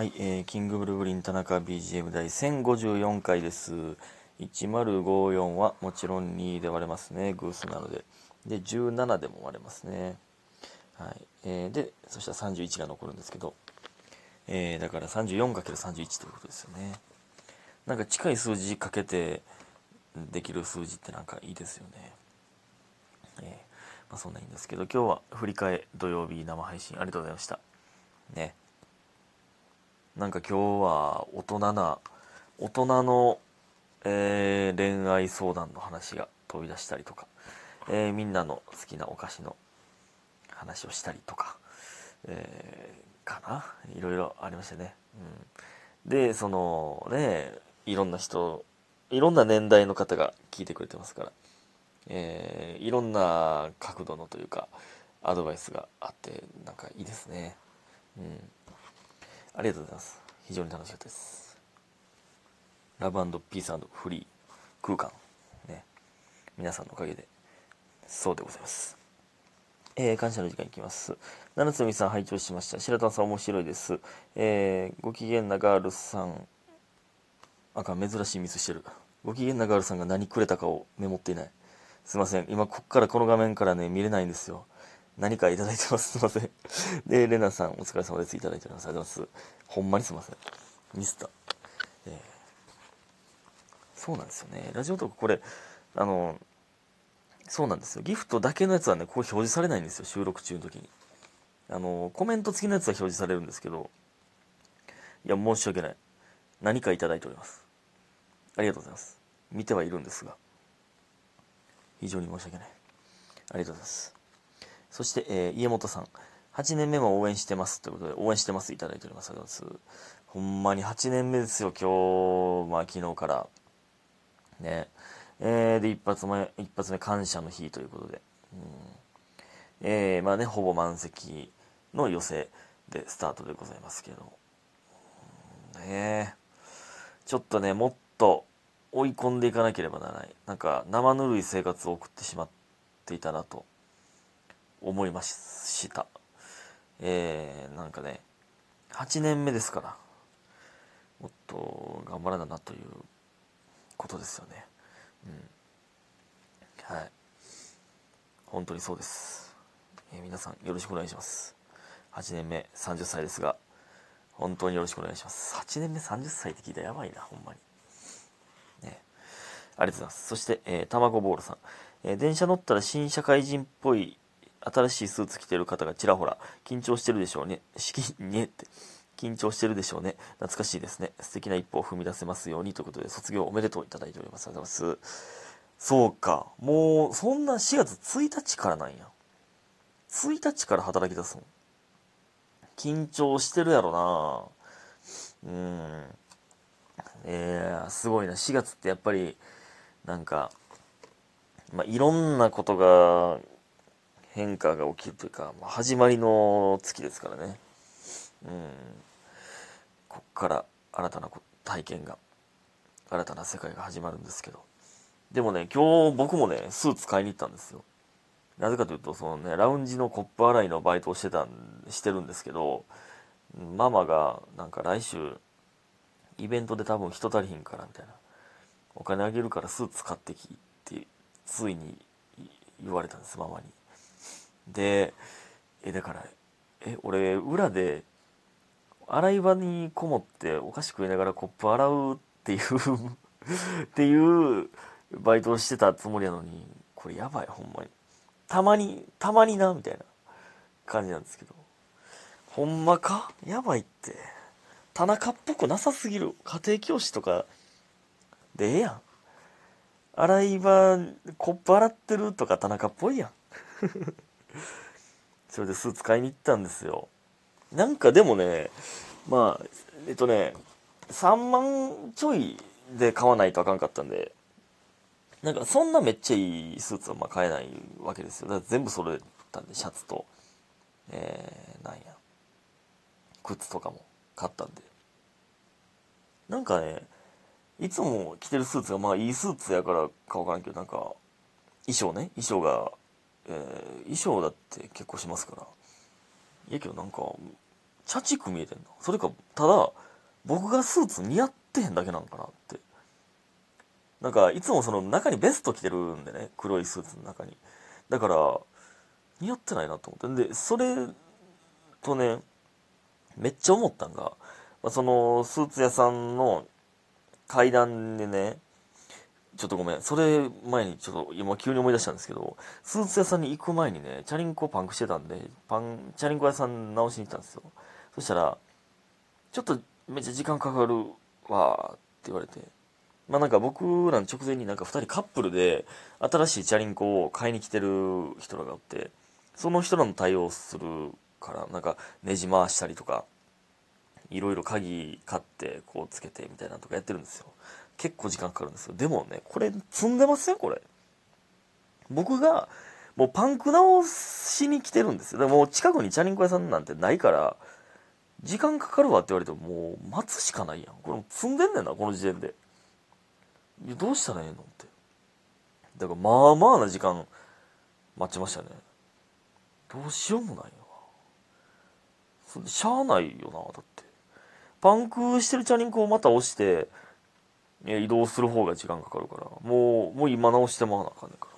はい、えー、キングブルーグリン田中 BGM 第1054回です。1054はもちろん2で割れますね、偶数なので。で、17でも割れますね。はい。えー、で、そしたら31が残るんですけど、えー、だから 34×31 ということですよね。なんか近い数字かけてできる数字ってなんかいいですよね。えー、まあそんなんいいんですけど、今日は振り替え土曜日生配信ありがとうございました。ね。なんか今日は大人な、大人の、えー恋愛相談の話が飛び出したりとか、えーみんなの好きなお菓子の話をしたりとか、えーかな？いろいろありましたね。うん、で、そのね、いろんな人、いろんな年代の方が聞いてくれてますから、えーいろんな角度のというか、アドバイスがあって、なんかいいですね。うん。ありがとうございます。非常に楽しかったです。ラブピースフリー空間。ね。皆さんのおかげで、そうでございます。えー感謝の時間いきます。七つみさん拝聴しました。白玉さん面白いです。えーご機嫌なガールさん、あかん、珍しいミスしてる。ご機嫌なガールさんが何くれたかをメモっていない。すいません。今、こっからこの画面からね、見れないんですよ。何かいただいてます。すいません。で、レナさん、お疲れ様です。いただいております。ありがとうございます。ほんまにすいません。ミスった。えーそうなんですよね。ラジオトーク、これ、あの、そうなんですよ。ギフトだけのやつはね、こう表示されないんですよ。収録中の時に。あの、コメント付きのやつは表示されるんですけど、いや、申し訳ない。何かいただいております。ありがとうございます。見てはいるんですが、非常に申し訳ない。ありがとうございます。そして、えー家元さん。8年目も応援してます。ということで、応援してます。いただいております。ありがとうございます。ほんまに8年目ですよ。今日、まあ昨日から。ね。えーで、一発目、一発目感謝の日ということで。うん、えーまあね、ほぼ満席の寄せでスタートでございますけど。うんねちょっとね、もっと追い込んでいかなければならない。なんか、生ぬるい生活を送ってしまっていたなと思いました。えー、なんかね、8年目ですから、もっと頑張らななということですよね。うん。はい。本当にそうです。えー皆さんよろしくお願いします。8年目30歳ですが、本当によろしくお願いします。8年目30歳って聞いたらやばいな、ほんまに。ね。ありがとうございます。そして、えー、たまごボールさん。えー電車乗ったら新社会人っぽい新しいスーツ着てる方がちらほら、緊張してるでしょうね。しき、ねって。緊張してるでしょうね。懐かしいですね。素敵な一歩を踏み出せますようにということで、卒業おめでとういただいております。ありがとうございます。そうか。もう、そんな4月1日からなんや。1日から働き出すの。緊張してるやろなうん。えー、すごいな。4月ってやっぱり、なんか、まあ、いろんなことが、変化が起きるというか、まあ、始まりの月ですからね。うん。こっから新たな体験が、新たな世界が始まるんですけど。でもね、今日僕もね、スーツ買いに行ったんですよ。なぜかというと、そのね、ラウンジのコップ洗いのバイトをしてたん、してるんですけど、ママが、なんか来週、イベントで多分人足りひんから、みたいな。お金あげるからスーツ買ってきって、ついに言われたんです、ママに。で、え、だから、え、俺、裏で、洗い場にこもってお菓子食いながらコップ洗うっていう っていうバイトをしてたつもりやのに、これやばい、ほんまに。たまに、たまにな、みたいな感じなんですけど。ほんまか？やばいって。田中っぽくなさすぎる。家庭教師とかでええやん。洗い場、コップ洗ってるとか田中っぽいやん。それでスーツ買いに行ったんですよ。なんかでもね、まあ、えっとね、3万ちょいで買わないとあかんかったんで、なんかそんなめっちゃいいスーツはまあ買えないわけですよ。だから全部揃えたんで、シャツと、えー、なんや、靴とかも買ったんで。なんかね、いつも着てるスーツがまあいいスーツやからかわからんけど、なんか、衣装ね、衣装が、えー衣装だって結構しますから。いやけどなんか、チャチく見えてんのそれかただ僕がスーツ似合ってへんだけなんかなって。なんかいつもその中にベスト着てるんでね黒いスーツの中に。だから似合ってないなと思って。んでそれとねめっちゃ思ったんが、まあ、そのスーツ屋さんの階段でねちょっとごめん。それ前にちょっと今急に思い出したんですけど、スーツ屋さんに行く前にね、チャリンコパンクしてたんで、パン、チャリンコ屋さん直しに行ったんですよ。そしたら、ちょっとめっちゃ時間かかるわって言われて。まあなんか僕らの直前になんか2人カップルで新しいチャリンコを買いに来てる人らがおって、その人らの対応するから、なんかネジ回したりとか、いろいろ鍵買ってこうつけてみたいなとかやってるんですよ。結構時間かかるんですよ。でもね、これ積んでますよ、これ。僕が、もうパンク直しに来てるんですよ。でも近くにチャリンコ屋さんなんてないから、時間かかるわって言われてももう待つしかないやん。これ積んでんねんな、この時点で。いや、どうしたらええのって。だからまあまあな時間待ちましたね。どうしようもないよな。しゃあないよな、だって。パンクしてるチャリンコをまた押して、移動する方が時間かかるから、もう、もう今直してもらわなあかんねんから。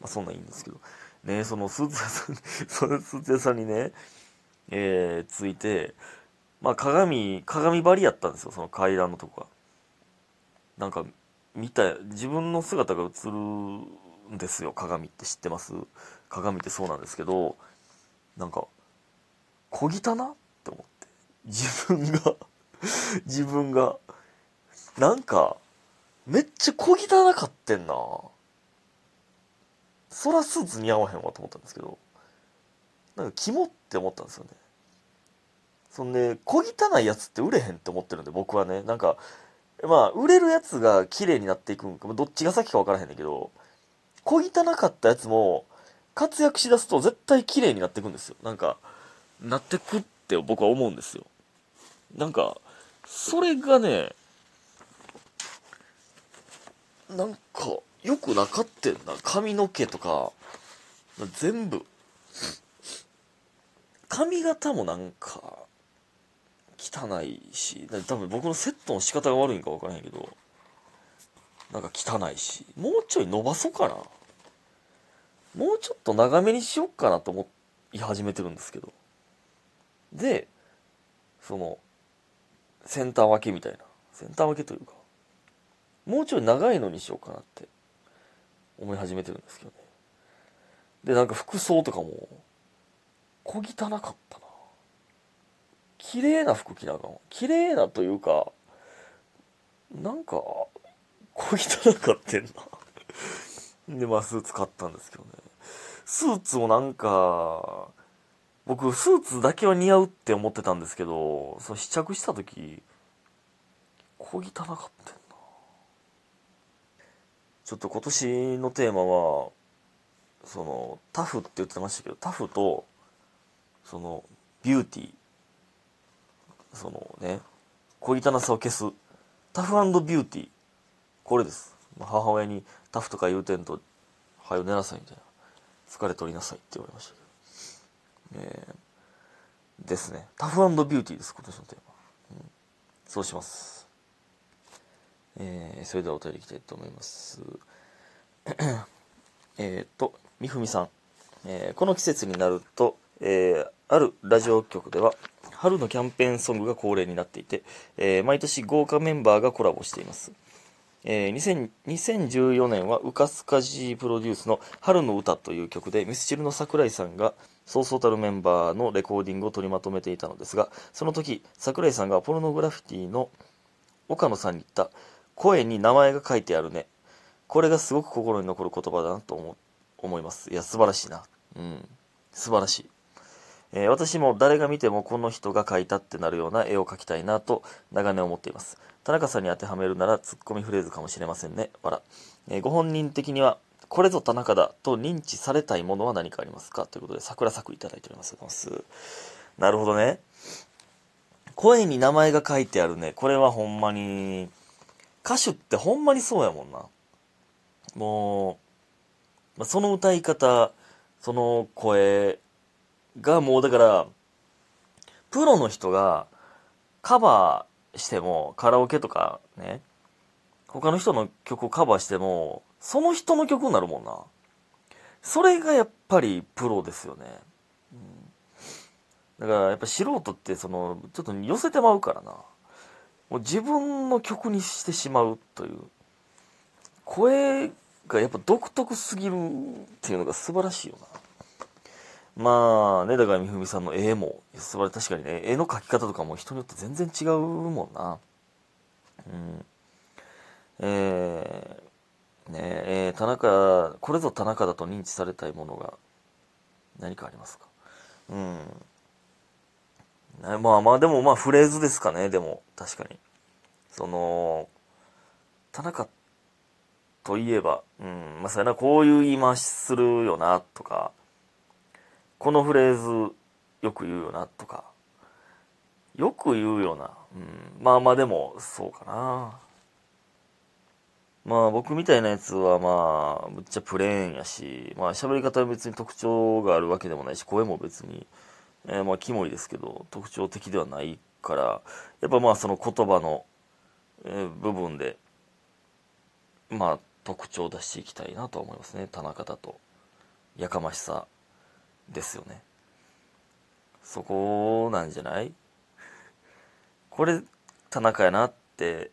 まあそんなんいいんですけど。ねそのスーツ屋さん、そのスーツ屋さんにね、えー、ついて、まあ鏡、鏡張りやったんですよ、その階段のとこが。なんか、見た、自分の姿が映るんですよ、鏡って知ってます？鏡ってそうなんですけど、なんか、小汚なって思って。自分が自分が、なんか、めっちゃ小汚かってんな。そらスーツ似合わへんわと思ったんですけど、なんかキモって思ったんですよね。そんで、小汚いやつって売れへんって思ってるんで、僕はね、なんか、まあ、売れるやつが綺麗になっていくんか、どっちが先か分からへんねんけど、小汚かったやつも、活躍しだすと絶対綺麗になっていくんですよ。なんか、なってくって僕は思うんですよ。なんか、それがね、なんか、よくなかってんな。髪の毛とか、全部。髪型もなんか、汚いし、多分僕のセットの仕方が悪いんか分からへんけど、なんか汚いし、もうちょい伸ばそうかな。もうちょっと長めにしよっかなと思い始めてるんですけど。で、その、センター分けみたいな。センター分けというか、もうちょい長いのにしようかなって思い始めてるんですけどね。で、なんか服装とかも、小汚かったな。綺麗な服着なあかん。綺麗なというか、なんか、小汚かってんな。で、まあスーツ買ったんですけどね。スーツもなんか、僕スーツだけは似合うって思ってたんですけど、その試着した時、小汚かってちょっと今年のテーマは、その、タフって言ってましたけど、タフと、その、ビューティー、そのね、小汚さを消す、タフビューティー、これです。母親にタフとか言うてんと、はよ寝なさいみたいな。疲れ取りなさいって言われましたけど。えー、ですね。タフビューティーです、今年のテーマ。うん、そうします。えー、それではお便りいきたいと思います。えっと、みふみさん。えー、この季節になると、えー、あるラジオ局では、春のキャンペーンソングが恒例になっていて、えー、毎年豪華メンバーがコラボしています。えー、2014年はウカスカジープロデュースの春の歌という曲でミスチルの桜井さんがそうそうたるメンバーのレコーディングを取りまとめていたのですがその時桜井さんがポルノグラフィティの岡野さんに言った声に名前が書いてあるね。これがすごく心に残る言葉だなと思思います。いや、素晴らしいな。うん。素晴らしい。えー、私も誰が見てもこの人が描いたってなるような絵を描きたいなと長年思っています。田中さんに当てはめるならツッコミフレーズかもしれませんね。わら。えー、ご本人的には、これぞ田中だと認知されたいものは何かありますか？ということで、桜作いただいております。なるほどね。声に名前が書いてあるね。これはほんまに、歌手ってほんまにそうやもんな。もう、まあ、その歌い方、その声がもうだから、プロの人がカバーしても、カラオケとかね、他の人の曲をカバーしても、その人の曲になるもんな。それがやっぱりプロですよね。うん、だからやっぱ素人ってその、ちょっと寄せてまうからな。もう自分の曲にしてしまうという。声がやっぱ独特すぎるっていうのが素晴らしいよな。まあね、だからみふみさんの絵も、素晴ら確かにね、絵の描き方とかも人によって全然違うもんな。うん。えー、ねえー、田中、これぞ田中だと認知されたいものが何かありますか？うん。まあまあ、でもまあフレーズですかね、でも、確かに。その、田中といえば、うん、まあ、そうやな、こういう言い回しするよな、とか、このフレーズよく言うよなとか、よく言うよな。うん、まあまあでも、そうかな。まあ僕みたいなやつはまあ、むっちゃプレーンやし、まあ喋り方は別に特徴があるわけでもないし、声も別に、えー、まあキモいですけど、特徴的ではないから、やっぱまあその言葉の、えー、部分で、まあ特徴を出していきたいなと思いますね。田中だと。やかましさですよね。そこなんじゃない？これ、田中やなって、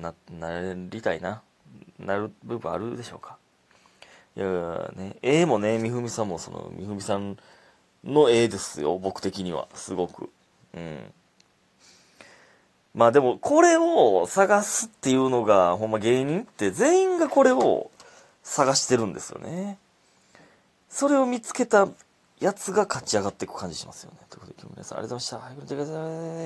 な、なりたいな。なる部分あるでしょうか？いやね、絵もね、みふみさんもその、みふみさんの絵ですよ、僕的には。すごく。うん。まあでも、これを探すっていうのが、ほんま芸人って全員がこれを探してるんですよね。それを見つけたやつが勝ち上がっていく感じしますよね。ということで、今日も皆さんありがとうございました。はい、ご覧ください。